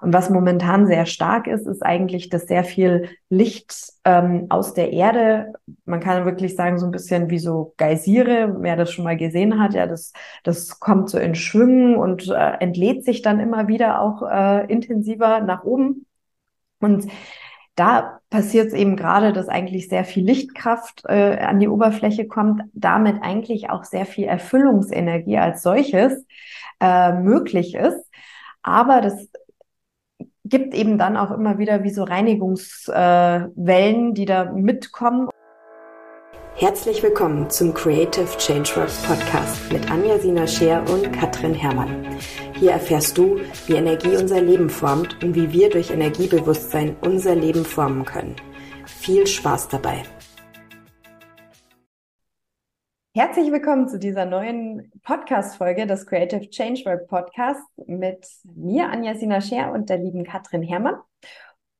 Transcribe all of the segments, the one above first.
Und was momentan sehr stark ist, ist eigentlich, dass sehr viel Licht ähm, aus der Erde, man kann wirklich sagen, so ein bisschen wie so Geysire, wer das schon mal gesehen hat, ja, das, das kommt so in Schwüngen und äh, entlädt sich dann immer wieder auch äh, intensiver nach oben. Und da passiert es eben gerade, dass eigentlich sehr viel Lichtkraft äh, an die Oberfläche kommt, damit eigentlich auch sehr viel Erfüllungsenergie als solches äh, möglich ist. Aber das gibt eben dann auch immer wieder wie so Reinigungswellen, äh, die da mitkommen. Herzlich willkommen zum Creative Changeworks Podcast mit Anja Sina Scheer und Katrin Herrmann. Hier erfährst du, wie Energie unser Leben formt und wie wir durch Energiebewusstsein unser Leben formen können. Viel Spaß dabei! Herzlich willkommen zu dieser neuen Podcast-Folge des Creative Changework Podcast mit mir, Anja Sina Scher und der lieben Katrin Herrmann.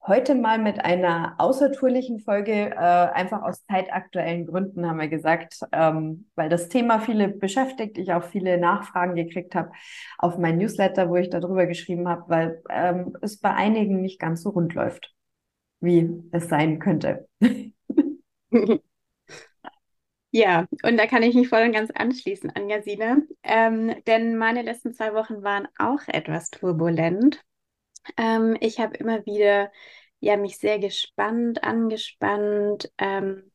Heute mal mit einer außertourlichen Folge, äh, einfach aus zeitaktuellen Gründen haben wir gesagt, ähm, weil das Thema viele beschäftigt, ich auch viele Nachfragen gekriegt habe auf mein Newsletter, wo ich darüber geschrieben habe, weil ähm, es bei einigen nicht ganz so rund läuft, wie es sein könnte. Ja, und da kann ich mich voll und ganz anschließen an Jasine, ähm, denn meine letzten zwei Wochen waren auch etwas turbulent. Ähm, ich habe immer wieder ja, mich sehr gespannt, angespannt, ähm,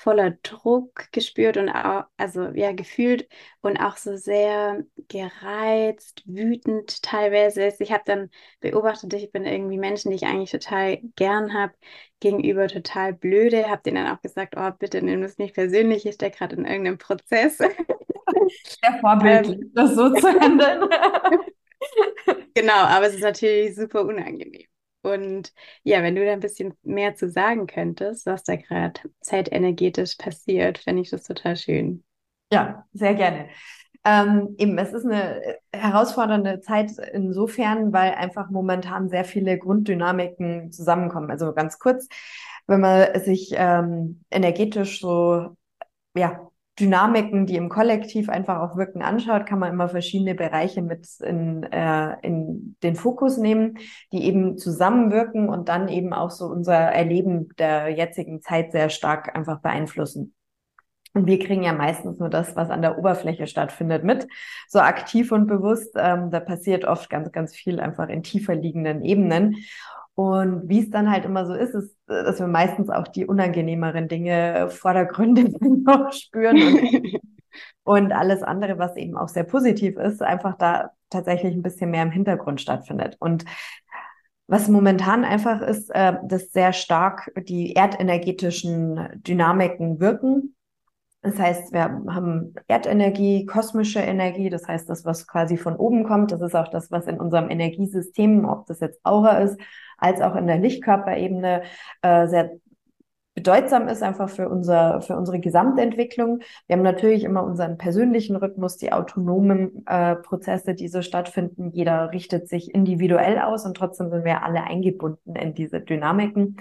voller Druck gespürt und auch, also ja, gefühlt und auch so sehr gereizt, wütend teilweise. Ich habe dann beobachtet, ich bin irgendwie Menschen, die ich eigentlich total gern habe, gegenüber total blöde. Habe denen dann auch gesagt, oh, bitte nimm das nicht persönlich, ich stecke gerade in irgendeinem Prozess. Sehr vorbildlich, ähm, das so zu handeln. genau, aber es ist natürlich super unangenehm. Und ja, wenn du da ein bisschen mehr zu sagen könntest, was da gerade zeitenergetisch passiert, fände ich das total schön. Ja, sehr gerne. Ähm, eben, es ist eine herausfordernde Zeit insofern, weil einfach momentan sehr viele Grunddynamiken zusammenkommen. Also ganz kurz, wenn man sich ähm, energetisch so ja, Dynamiken, die im Kollektiv einfach auch wirken, anschaut, kann man immer verschiedene Bereiche mit in, äh, in den Fokus nehmen, die eben zusammenwirken und dann eben auch so unser Erleben der jetzigen Zeit sehr stark einfach beeinflussen. Und wir kriegen ja meistens nur das, was an der Oberfläche stattfindet, mit, so aktiv und bewusst. Ähm, da passiert oft ganz, ganz viel einfach in tiefer liegenden Ebenen. Und wie es dann halt immer so ist, ist, dass wir meistens auch die unangenehmeren Dinge vordergründig noch spüren und, und alles andere, was eben auch sehr positiv ist, einfach da tatsächlich ein bisschen mehr im Hintergrund stattfindet. Und was momentan einfach ist, äh, dass sehr stark die erdenergetischen Dynamiken wirken. Das heißt, wir haben Erdenergie, kosmische Energie, das heißt, das, was quasi von oben kommt, das ist auch das, was in unserem Energiesystem, ob das jetzt Aura ist, als auch in der Lichtkörperebene äh, sehr bedeutsam ist einfach für unser für unsere Gesamtentwicklung. Wir haben natürlich immer unseren persönlichen Rhythmus, die autonomen äh, Prozesse, die so stattfinden. Jeder richtet sich individuell aus und trotzdem sind wir alle eingebunden in diese Dynamiken.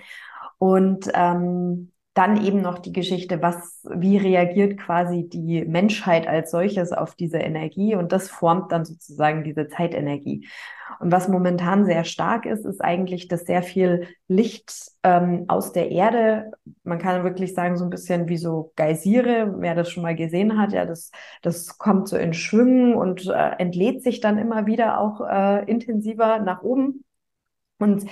Und ähm, dann eben noch die Geschichte, was, wie reagiert quasi die Menschheit als solches auf diese Energie und das formt dann sozusagen diese Zeitenergie. Und was momentan sehr stark ist, ist eigentlich, dass sehr viel Licht ähm, aus der Erde, man kann wirklich sagen, so ein bisschen wie so Geysire, wer das schon mal gesehen hat, ja, das, das kommt so in Schwüngen und äh, entlädt sich dann immer wieder auch äh, intensiver nach oben. Und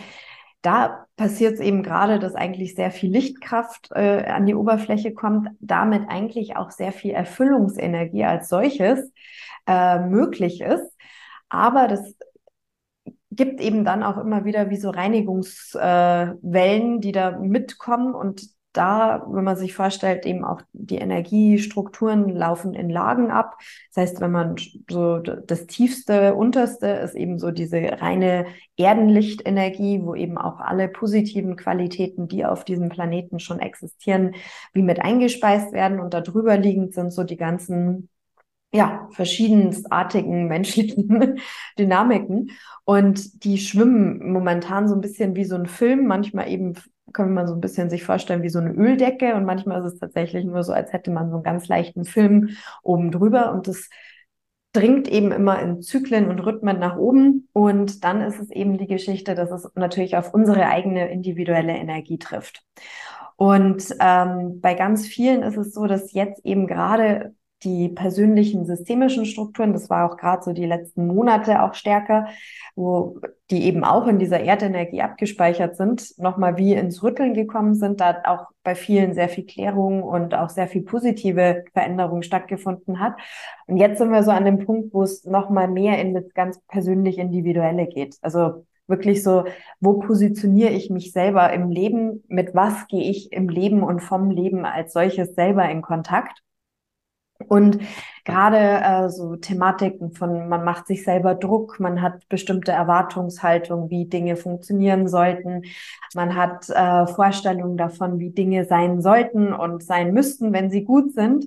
da passiert es eben gerade, dass eigentlich sehr viel Lichtkraft äh, an die Oberfläche kommt, damit eigentlich auch sehr viel Erfüllungsenergie als solches äh, möglich ist. Aber das gibt eben dann auch immer wieder wie so Reinigungswellen, äh, die da mitkommen und da, wenn man sich vorstellt, eben auch die Energiestrukturen laufen in Lagen ab. Das heißt, wenn man so das tiefste, unterste ist eben so diese reine Erdenlichtenergie, wo eben auch alle positiven Qualitäten, die auf diesem Planeten schon existieren, wie mit eingespeist werden und darüber liegend sind so die ganzen ja, verschiedenstartigen menschlichen Dynamiken. Und die schwimmen momentan so ein bisschen wie so ein Film, manchmal eben kann man so ein bisschen sich vorstellen wie so eine Öldecke und manchmal ist es tatsächlich nur so, als hätte man so einen ganz leichten Film oben drüber und das dringt eben immer in Zyklen und Rhythmen nach oben. Und dann ist es eben die Geschichte, dass es natürlich auf unsere eigene individuelle Energie trifft. Und ähm, bei ganz vielen ist es so, dass jetzt eben gerade die persönlichen systemischen Strukturen, das war auch gerade so die letzten Monate auch stärker, wo die eben auch in dieser Erdenergie abgespeichert sind, nochmal wie ins Rütteln gekommen sind, da auch bei vielen sehr viel Klärung und auch sehr viel positive Veränderung stattgefunden hat. Und jetzt sind wir so an dem Punkt, wo es nochmal mehr in das ganz persönlich Individuelle geht. Also wirklich so, wo positioniere ich mich selber im Leben, mit was gehe ich im Leben und vom Leben als solches selber in Kontakt. Und gerade äh, so Thematiken von, man macht sich selber Druck, man hat bestimmte Erwartungshaltung, wie Dinge funktionieren sollten, man hat äh, Vorstellungen davon, wie Dinge sein sollten und sein müssten, wenn sie gut sind.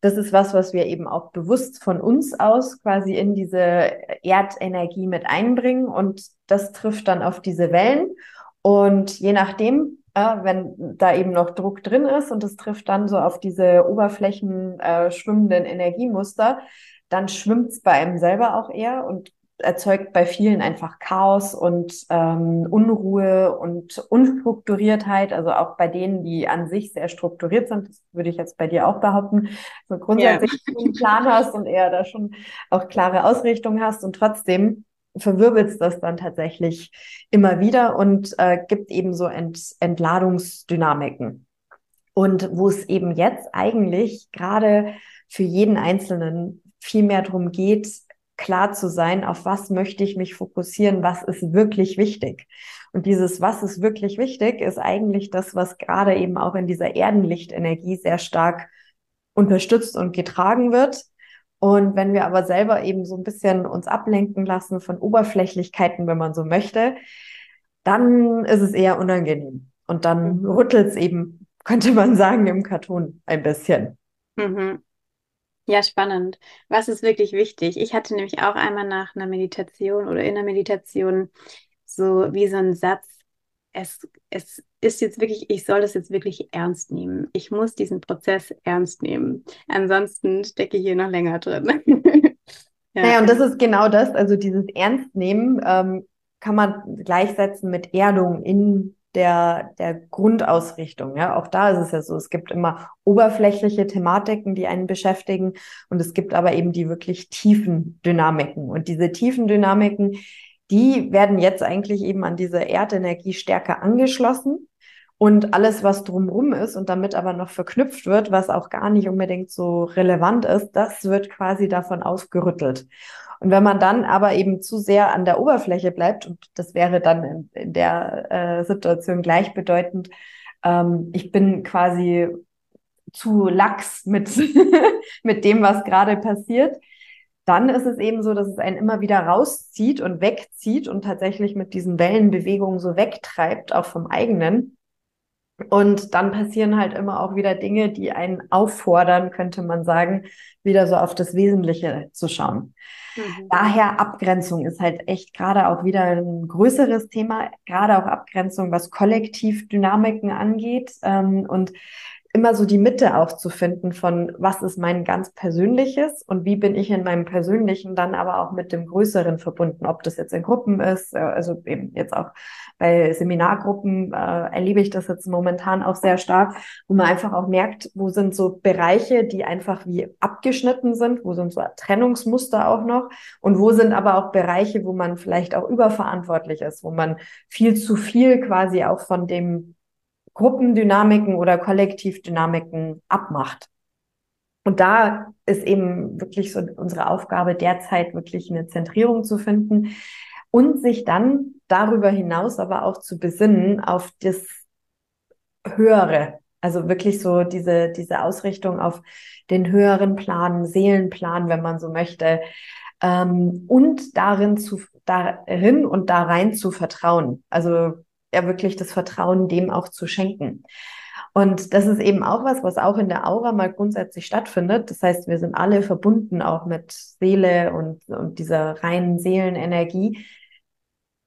Das ist was, was wir eben auch bewusst von uns aus quasi in diese Erdenergie mit einbringen und das trifft dann auf diese Wellen. Und je nachdem, äh, wenn da eben noch Druck drin ist und es trifft dann so auf diese Oberflächen äh, schwimmenden Energiemuster, dann schwimmt es bei einem selber auch eher und erzeugt bei vielen einfach Chaos und ähm, Unruhe und Unstrukturiertheit, also auch bei denen, die an sich sehr strukturiert sind, das würde ich jetzt bei dir auch behaupten, so grundsätzlich ja. einen Plan hast und eher da schon auch klare Ausrichtung hast und trotzdem verwirbelst das dann tatsächlich immer wieder und äh, gibt eben so Ent Entladungsdynamiken. Und wo es eben jetzt eigentlich gerade für jeden Einzelnen viel mehr darum geht, klar zu sein, auf was möchte ich mich fokussieren, was ist wirklich wichtig. Und dieses, was ist wirklich wichtig, ist eigentlich das, was gerade eben auch in dieser Erdenlichtenergie sehr stark unterstützt und getragen wird. Und wenn wir aber selber eben so ein bisschen uns ablenken lassen von Oberflächlichkeiten, wenn man so möchte, dann ist es eher unangenehm. Und dann mhm. rüttelt es eben, könnte man sagen, im Karton ein bisschen. Mhm. Ja, spannend. Was ist wirklich wichtig? Ich hatte nämlich auch einmal nach einer Meditation oder in der Meditation so wie so ein Satz, es, es ist jetzt wirklich, ich soll das jetzt wirklich ernst nehmen. Ich muss diesen Prozess ernst nehmen. Ansonsten stecke ich hier noch länger drin. ja. Naja, und das ist genau das, also dieses Ernstnehmen ähm, kann man gleichsetzen mit Erdung in der, der Grundausrichtung. Ja, auch da ist es ja so, es gibt immer oberflächliche Thematiken, die einen beschäftigen und es gibt aber eben die wirklich tiefen Dynamiken. Und diese tiefen Dynamiken, die werden jetzt eigentlich eben an diese Erdenergie stärker angeschlossen. Und alles, was drumrum ist und damit aber noch verknüpft wird, was auch gar nicht unbedingt so relevant ist, das wird quasi davon ausgerüttelt. Und wenn man dann aber eben zu sehr an der Oberfläche bleibt, und das wäre dann in, in der äh, Situation gleichbedeutend, ähm, ich bin quasi zu lax mit, mit dem, was gerade passiert, dann ist es eben so, dass es einen immer wieder rauszieht und wegzieht und tatsächlich mit diesen Wellenbewegungen so wegtreibt, auch vom eigenen. Und dann passieren halt immer auch wieder Dinge, die einen auffordern, könnte man sagen, wieder so auf das Wesentliche zu schauen. Mhm. Daher Abgrenzung ist halt echt gerade auch wieder ein größeres Thema, gerade auch Abgrenzung, was Kollektivdynamiken angeht. Ähm, und immer so die Mitte auch zu finden von, was ist mein ganz persönliches und wie bin ich in meinem persönlichen dann aber auch mit dem Größeren verbunden, ob das jetzt in Gruppen ist, äh, also eben jetzt auch bei Seminargruppen äh, erlebe ich das jetzt momentan auch sehr stark, wo man einfach auch merkt, wo sind so Bereiche, die einfach wie abgeschnitten sind, wo sind so Trennungsmuster auch noch und wo sind aber auch Bereiche, wo man vielleicht auch überverantwortlich ist, wo man viel zu viel quasi auch von dem Gruppendynamiken oder Kollektivdynamiken abmacht. Und da ist eben wirklich so unsere Aufgabe derzeit wirklich eine Zentrierung zu finden und sich dann darüber hinaus aber auch zu besinnen auf das Höhere. Also wirklich so diese, diese Ausrichtung auf den höheren Plan, Seelenplan, wenn man so möchte. Ähm, und darin zu, darin und da rein zu vertrauen. Also ja wirklich das Vertrauen dem auch zu schenken. Und das ist eben auch was, was auch in der Aura mal grundsätzlich stattfindet. Das heißt, wir sind alle verbunden auch mit Seele und, und dieser reinen Seelenenergie.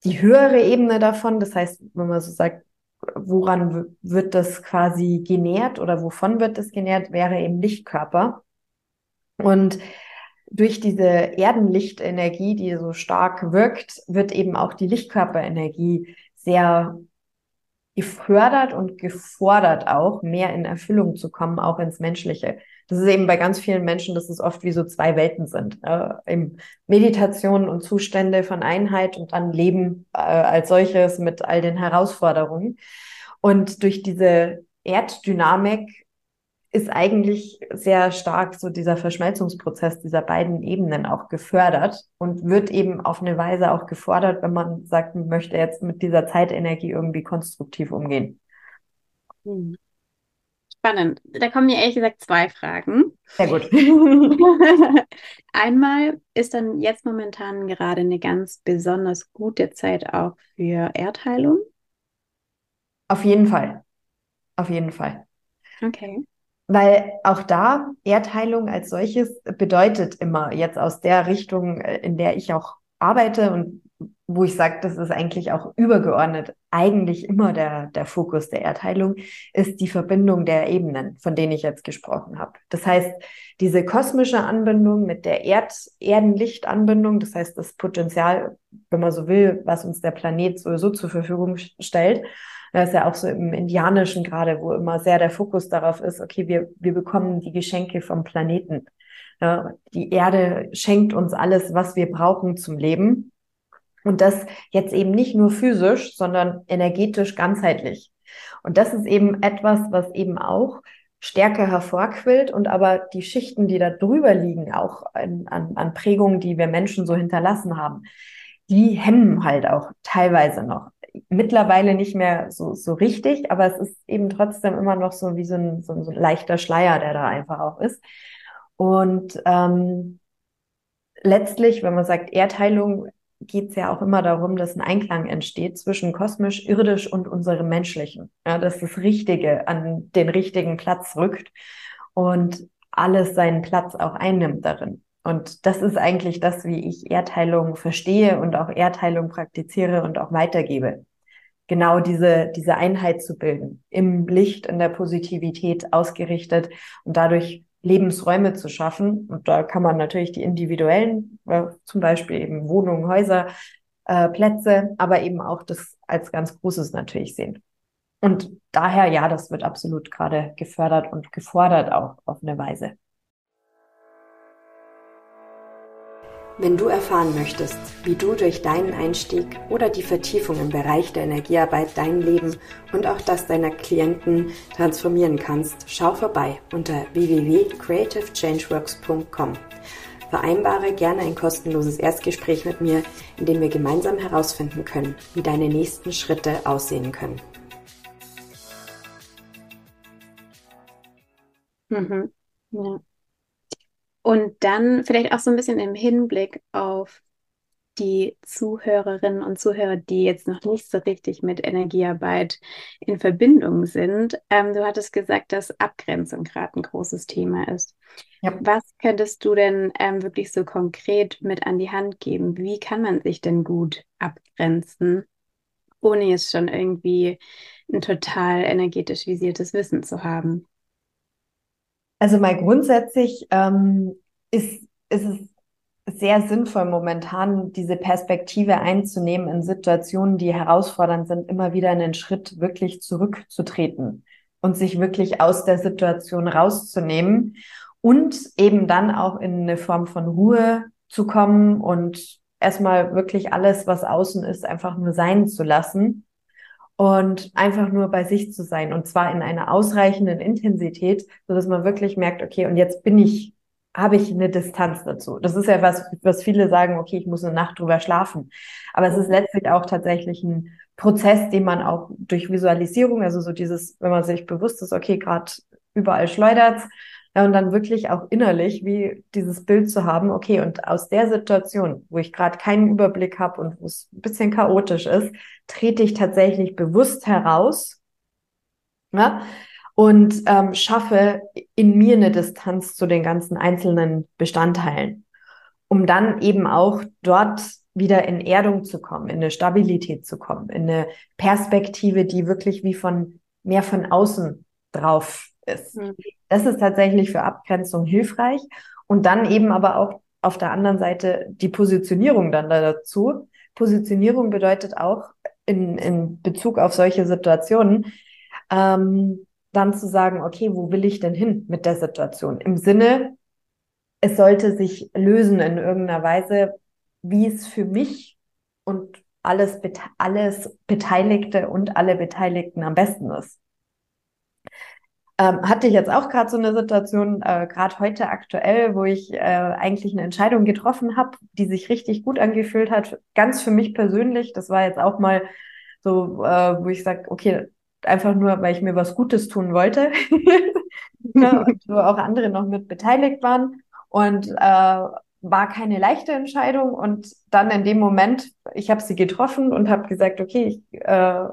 Die höhere Ebene davon, das heißt, wenn man so sagt, woran wird das quasi genährt oder wovon wird das genährt, wäre eben Lichtkörper. Und durch diese Erdenlichtenergie, die so stark wirkt, wird eben auch die Lichtkörperenergie sehr gefördert und gefordert auch, mehr in Erfüllung zu kommen, auch ins Menschliche. Das ist eben bei ganz vielen Menschen, dass es oft wie so zwei Welten sind. Äh, Meditation und Zustände von Einheit und dann Leben äh, als solches mit all den Herausforderungen. Und durch diese Erddynamik ist eigentlich sehr stark so dieser Verschmelzungsprozess dieser beiden Ebenen auch gefördert und wird eben auf eine Weise auch gefordert, wenn man sagt, man möchte jetzt mit dieser Zeitenergie irgendwie konstruktiv umgehen. Hm. Spannend. Da kommen mir ehrlich gesagt zwei Fragen. Sehr gut. Einmal ist dann jetzt momentan gerade eine ganz besonders gute Zeit auch für Erdheilung. Auf jeden Fall. Auf jeden Fall. Okay. Weil auch da Erdheilung als solches bedeutet immer jetzt aus der Richtung, äh, in der ich auch arbeite und wo ich sage, das ist eigentlich auch übergeordnet, eigentlich immer der, der Fokus der Erdheilung, ist die Verbindung der Ebenen, von denen ich jetzt gesprochen habe. Das heißt, diese kosmische Anbindung mit der Erd Erdenlichtanbindung, das heißt das Potenzial, wenn man so will, was uns der Planet sowieso zur Verfügung stellt, das ist ja auch so im Indianischen gerade, wo immer sehr der Fokus darauf ist, okay, wir, wir bekommen die Geschenke vom Planeten. Ja, die Erde schenkt uns alles, was wir brauchen zum Leben. Und das jetzt eben nicht nur physisch, sondern energetisch ganzheitlich. Und das ist eben etwas, was eben auch stärker hervorquillt und aber die Schichten, die da drüber liegen, auch an, an, an Prägungen, die wir Menschen so hinterlassen haben, die hemmen halt auch teilweise noch mittlerweile nicht mehr so, so richtig, aber es ist eben trotzdem immer noch so wie so ein, so ein, so ein leichter Schleier, der da einfach auch ist. Und ähm, letztlich, wenn man sagt Erdheilung, geht es ja auch immer darum, dass ein Einklang entsteht zwischen kosmisch, irdisch und unserem menschlichen. Ja, dass das Richtige an den richtigen Platz rückt und alles seinen Platz auch einnimmt darin. Und das ist eigentlich das, wie ich Erdheilung verstehe und auch Erdheilung praktiziere und auch weitergebe. Genau diese, diese Einheit zu bilden, im Licht, in der Positivität ausgerichtet und dadurch Lebensräume zu schaffen. Und da kann man natürlich die individuellen, äh, zum Beispiel eben Wohnungen, Häuser, äh, Plätze, aber eben auch das als ganz Großes natürlich sehen. Und daher, ja, das wird absolut gerade gefördert und gefordert auch auf eine Weise. Wenn du erfahren möchtest, wie du durch deinen Einstieg oder die Vertiefung im Bereich der Energiearbeit dein Leben und auch das deiner Klienten transformieren kannst, schau vorbei unter www.creativechangeworks.com. Vereinbare gerne ein kostenloses Erstgespräch mit mir, in dem wir gemeinsam herausfinden können, wie deine nächsten Schritte aussehen können. Mhm. Ja. Und dann vielleicht auch so ein bisschen im Hinblick auf die Zuhörerinnen und Zuhörer, die jetzt noch nicht so richtig mit Energiearbeit in Verbindung sind. Ähm, du hattest gesagt, dass Abgrenzung gerade ein großes Thema ist. Ja. Was könntest du denn ähm, wirklich so konkret mit an die Hand geben? Wie kann man sich denn gut abgrenzen, ohne jetzt schon irgendwie ein total energetisch visiertes Wissen zu haben? Also mal grundsätzlich ähm, ist, ist es sehr sinnvoll, momentan diese Perspektive einzunehmen, in Situationen, die herausfordernd sind, immer wieder einen Schritt wirklich zurückzutreten und sich wirklich aus der Situation rauszunehmen und eben dann auch in eine Form von Ruhe zu kommen und erstmal wirklich alles, was außen ist, einfach nur sein zu lassen und einfach nur bei sich zu sein und zwar in einer ausreichenden Intensität, so dass man wirklich merkt, okay, und jetzt bin ich, habe ich eine Distanz dazu. Das ist ja was, was viele sagen, okay, ich muss eine Nacht drüber schlafen. Aber es ist letztlich auch tatsächlich ein Prozess, den man auch durch Visualisierung, also so dieses, wenn man sich bewusst ist, okay, gerade überall schleudert ja, und dann wirklich auch innerlich wie dieses Bild zu haben, okay, und aus der Situation, wo ich gerade keinen Überblick habe und wo es ein bisschen chaotisch ist, trete ich tatsächlich bewusst heraus ja, und ähm, schaffe in mir eine Distanz zu den ganzen einzelnen Bestandteilen, um dann eben auch dort wieder in Erdung zu kommen, in eine Stabilität zu kommen, in eine Perspektive, die wirklich wie von mehr von außen drauf ist. Mhm. Das ist tatsächlich für Abgrenzung hilfreich. Und dann eben aber auch auf der anderen Seite die Positionierung dann dazu. Positionierung bedeutet auch in, in Bezug auf solche Situationen, ähm, dann zu sagen, okay, wo will ich denn hin mit der Situation? Im Sinne, es sollte sich lösen in irgendeiner Weise, wie es für mich und alles, alles Beteiligte und alle Beteiligten am besten ist. Ähm, hatte ich jetzt auch gerade so eine Situation, äh, gerade heute aktuell, wo ich äh, eigentlich eine Entscheidung getroffen habe, die sich richtig gut angefühlt hat, ganz für mich persönlich. Das war jetzt auch mal so, äh, wo ich sage, okay, einfach nur, weil ich mir was Gutes tun wollte. ja, und wo auch andere noch mit beteiligt waren. Und äh, war keine leichte Entscheidung. Und dann in dem Moment, ich habe sie getroffen und habe gesagt, okay, ich äh,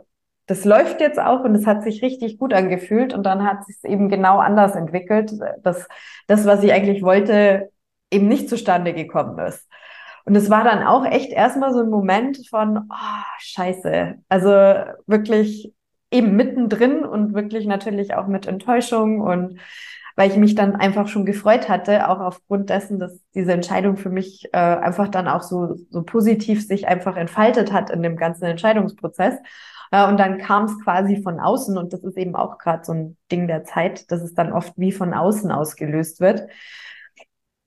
das läuft jetzt auch und es hat sich richtig gut angefühlt und dann hat sich eben genau anders entwickelt, dass das, was ich eigentlich wollte, eben nicht zustande gekommen ist. Und es war dann auch echt erstmal so ein Moment von, oh, scheiße. Also wirklich eben mittendrin und wirklich natürlich auch mit Enttäuschung und weil ich mich dann einfach schon gefreut hatte, auch aufgrund dessen, dass diese Entscheidung für mich äh, einfach dann auch so, so positiv sich einfach entfaltet hat in dem ganzen Entscheidungsprozess. Äh, und dann kam es quasi von außen und das ist eben auch gerade so ein Ding der Zeit, dass es dann oft wie von außen ausgelöst wird.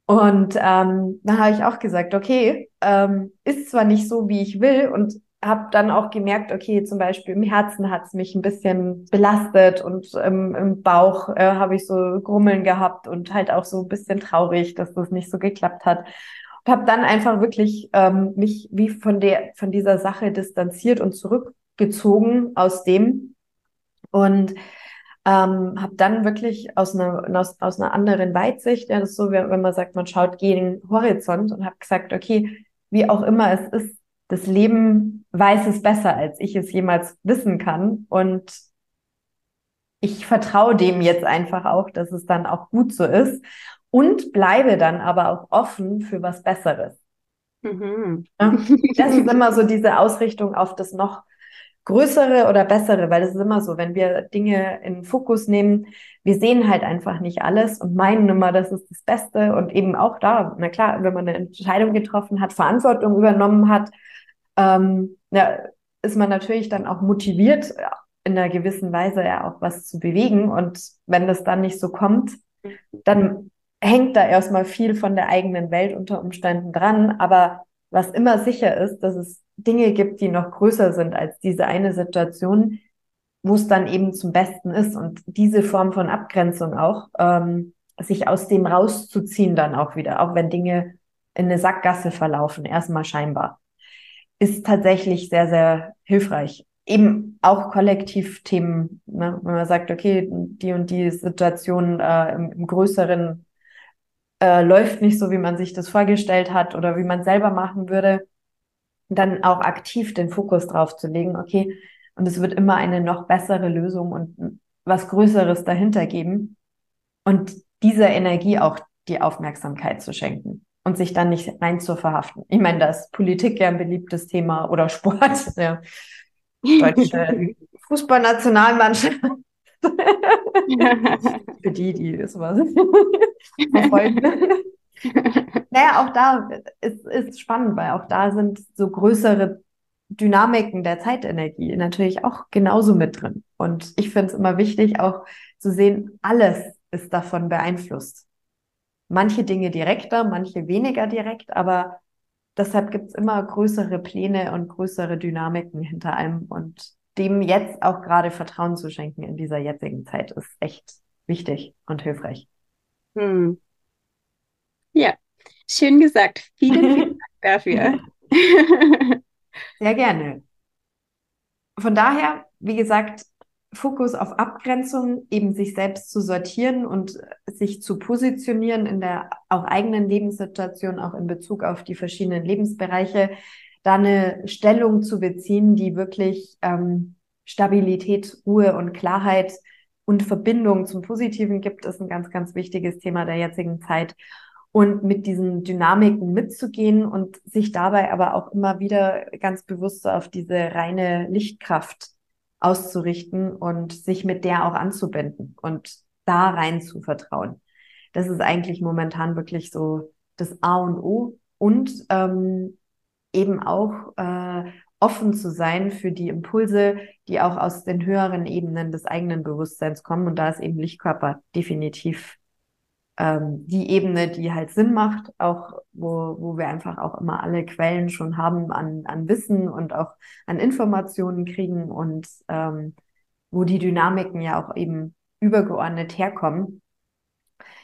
Und ähm, dann habe ich auch gesagt, okay, ähm, ist zwar nicht so, wie ich will und habe dann auch gemerkt, okay, zum Beispiel im Herzen hat es mich ein bisschen belastet und ähm, im Bauch äh, habe ich so Grummeln gehabt und halt auch so ein bisschen traurig, dass das nicht so geklappt hat. Und habe dann einfach wirklich ähm, mich wie von der von dieser Sache distanziert und zurück gezogen aus dem und ähm, habe dann wirklich aus einer, aus, aus einer anderen Weitsicht, ja, das ist so, wenn man sagt, man schaut gegen Horizont und habe gesagt, okay, wie auch immer es ist, das Leben weiß es besser, als ich es jemals wissen kann. Und ich vertraue dem jetzt einfach auch, dass es dann auch gut so ist und bleibe dann aber auch offen für was Besseres. Mhm. Das ist immer so diese Ausrichtung auf das noch größere oder bessere, weil es ist immer so, wenn wir Dinge in Fokus nehmen, wir sehen halt einfach nicht alles und meinen immer, das ist das Beste und eben auch da, na klar, wenn man eine Entscheidung getroffen hat, Verantwortung übernommen hat, ähm, ja, ist man natürlich dann auch motiviert, in einer gewissen Weise ja auch was zu bewegen. Und wenn das dann nicht so kommt, dann hängt da erstmal viel von der eigenen Welt unter Umständen dran, aber was immer sicher ist, dass es Dinge gibt, die noch größer sind als diese eine Situation, wo es dann eben zum Besten ist. Und diese Form von Abgrenzung auch, ähm, sich aus dem rauszuziehen dann auch wieder, auch wenn Dinge in eine Sackgasse verlaufen, erstmal scheinbar, ist tatsächlich sehr, sehr hilfreich. Eben auch Kollektivthemen, ne? wenn man sagt, okay, die und die Situation äh, im, im größeren äh, läuft nicht so, wie man sich das vorgestellt hat oder wie man selber machen würde, dann auch aktiv den Fokus drauf zu legen, okay, und es wird immer eine noch bessere Lösung und was Größeres dahinter geben und dieser Energie auch die Aufmerksamkeit zu schenken und sich dann nicht rein zu verhaften. Ich meine, das Politik ja ein beliebtes Thema oder Sport, ja. Deutsche Fußballnationalmannschaft. Für die, die sowas verfolgen. naja, auch da ist, ist spannend, weil auch da sind so größere Dynamiken der Zeitenergie natürlich auch genauso mit drin. Und ich finde es immer wichtig, auch zu sehen, alles ist davon beeinflusst. Manche Dinge direkter, manche weniger direkt, aber deshalb gibt es immer größere Pläne und größere Dynamiken hinter allem. Und dem jetzt auch gerade Vertrauen zu schenken in dieser jetzigen Zeit ist echt wichtig und hilfreich. Hm. Ja, schön gesagt. Vielen, vielen Dank dafür. Sehr gerne. Von daher, wie gesagt, Fokus auf Abgrenzung, eben sich selbst zu sortieren und sich zu positionieren in der auch eigenen Lebenssituation, auch in Bezug auf die verschiedenen Lebensbereiche, da eine Stellung zu beziehen, die wirklich ähm, Stabilität, Ruhe und Klarheit und Verbindung zum Positiven gibt, ist ein ganz, ganz wichtiges Thema der jetzigen Zeit. Und mit diesen Dynamiken mitzugehen und sich dabei aber auch immer wieder ganz bewusst auf diese reine Lichtkraft auszurichten und sich mit der auch anzubinden und da rein zu vertrauen. Das ist eigentlich momentan wirklich so das A und O und ähm, eben auch äh, offen zu sein für die Impulse, die auch aus den höheren Ebenen des eigenen Bewusstseins kommen. Und da ist eben Lichtkörper definitiv ähm, die Ebene, die halt Sinn macht, auch wo, wo wir einfach auch immer alle Quellen schon haben an, an Wissen und auch an Informationen kriegen und ähm, wo die Dynamiken ja auch eben übergeordnet herkommen.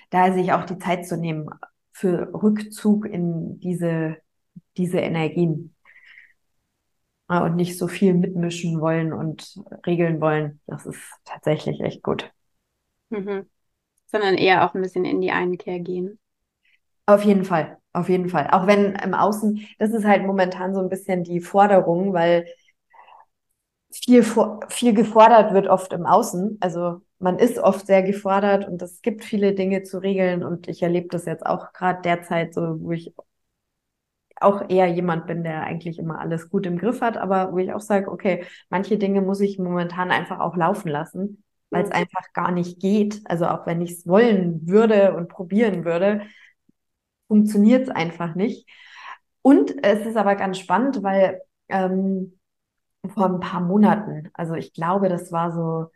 Da sich auch die Zeit zu nehmen für Rückzug in diese, diese Energien und nicht so viel mitmischen wollen und regeln wollen. Das ist tatsächlich echt gut. Mhm. Sondern eher auch ein bisschen in die Einkehr gehen. Auf jeden Fall, auf jeden Fall. Auch wenn im Außen, das ist halt momentan so ein bisschen die Forderung, weil viel, viel gefordert wird oft im Außen. Also man ist oft sehr gefordert und es gibt viele Dinge zu regeln und ich erlebe das jetzt auch gerade derzeit so, wo ich auch eher jemand bin, der eigentlich immer alles gut im Griff hat, aber wo ich auch sage, okay, manche Dinge muss ich momentan einfach auch laufen lassen, weil es mhm. einfach gar nicht geht. Also auch wenn ich es wollen würde und probieren würde, funktioniert es einfach nicht. Und es ist aber ganz spannend, weil ähm, vor ein paar Monaten, also ich glaube, das war so,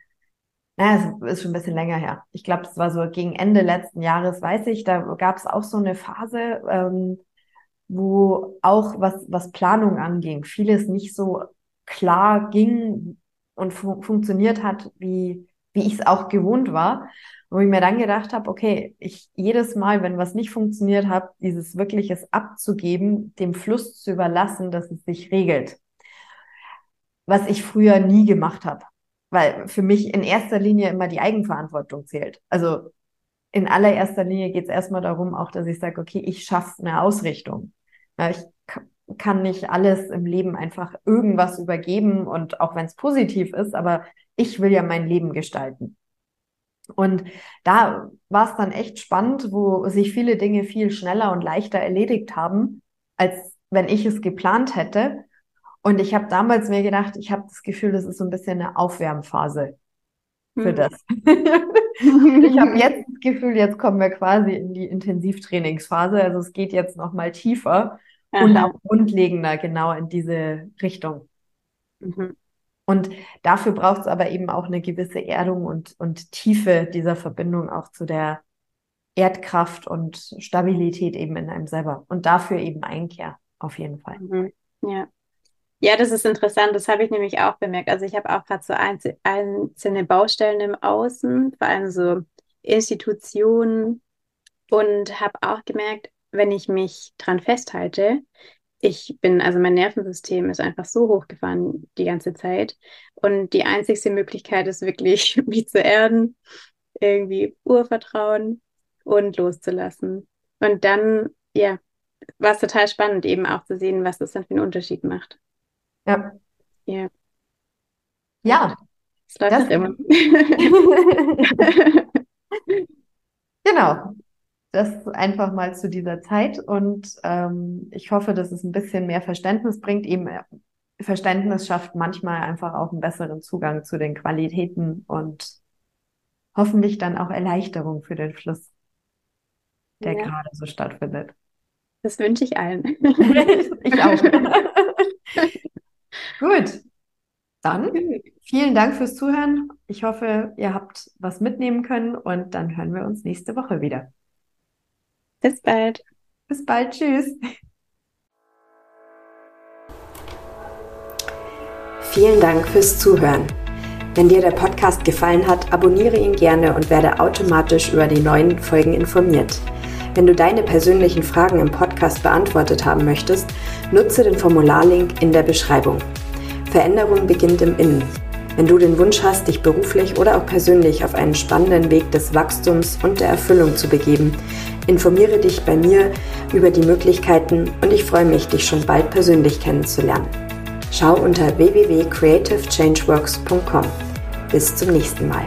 naja, es ist schon ein bisschen länger her. Ich glaube, das war so gegen Ende letzten Jahres, weiß ich, da gab es auch so eine Phase, ähm, wo auch was, was Planung anging, vieles nicht so klar ging und fu funktioniert hat, wie, wie ich es auch gewohnt war. Wo ich mir dann gedacht habe, okay, ich jedes Mal, wenn was nicht funktioniert hat, dieses wirkliches abzugeben, dem Fluss zu überlassen, dass es sich regelt. Was ich früher nie gemacht habe. Weil für mich in erster Linie immer die Eigenverantwortung zählt. Also in allererster Linie geht es erstmal darum, auch dass ich sage, okay, ich schaffe eine Ausrichtung. Ja, ich kann nicht alles im Leben einfach irgendwas übergeben und auch wenn es positiv ist, aber ich will ja mein Leben gestalten. Und da war es dann echt spannend, wo sich viele Dinge viel schneller und leichter erledigt haben, als wenn ich es geplant hätte. Und ich habe damals mir gedacht, ich habe das Gefühl, das ist so ein bisschen eine Aufwärmphase für hm. das. ich habe jetzt das Gefühl, jetzt kommen wir quasi in die Intensivtrainingsphase. Also es geht jetzt noch mal tiefer. Aha. und auch grundlegender genau in diese Richtung. Mhm. Und dafür braucht es aber eben auch eine gewisse Erdung und, und Tiefe dieser Verbindung auch zu der Erdkraft und Stabilität eben in einem selber. Und dafür eben Einkehr auf jeden Fall. Mhm. Ja. Ja, das ist interessant. Das habe ich nämlich auch bemerkt. Also ich habe auch gerade so einzelne Baustellen im Außen, vor allem so Institutionen und habe auch gemerkt, wenn ich mich dran festhalte, ich bin, also mein Nervensystem ist einfach so hochgefahren die ganze Zeit. Und die einzigste Möglichkeit ist wirklich, mich zu erden, irgendwie Urvertrauen und loszulassen. Und dann, ja, war es total spannend, eben auch zu sehen, was das dann für einen Unterschied macht. Ja. Ja. Ja. Es läuft das immer. genau das einfach mal zu dieser Zeit und ähm, ich hoffe, dass es ein bisschen mehr Verständnis bringt. Eben äh, Verständnis schafft manchmal einfach auch einen besseren Zugang zu den Qualitäten und hoffentlich dann auch Erleichterung für den Fluss, der ja. gerade so stattfindet. Das wünsche ich allen. ich auch. Gut. Dann vielen Dank fürs Zuhören. Ich hoffe, ihr habt was mitnehmen können und dann hören wir uns nächste Woche wieder. Bis bald. Bis bald. Tschüss. Vielen Dank fürs Zuhören. Wenn dir der Podcast gefallen hat, abonniere ihn gerne und werde automatisch über die neuen Folgen informiert. Wenn du deine persönlichen Fragen im Podcast beantwortet haben möchtest, nutze den Formularlink in der Beschreibung. Veränderung beginnt im Innen. Wenn du den Wunsch hast, dich beruflich oder auch persönlich auf einen spannenden Weg des Wachstums und der Erfüllung zu begeben, informiere dich bei mir über die Möglichkeiten und ich freue mich, dich schon bald persönlich kennenzulernen. Schau unter www.creativechangeworks.com. Bis zum nächsten Mal.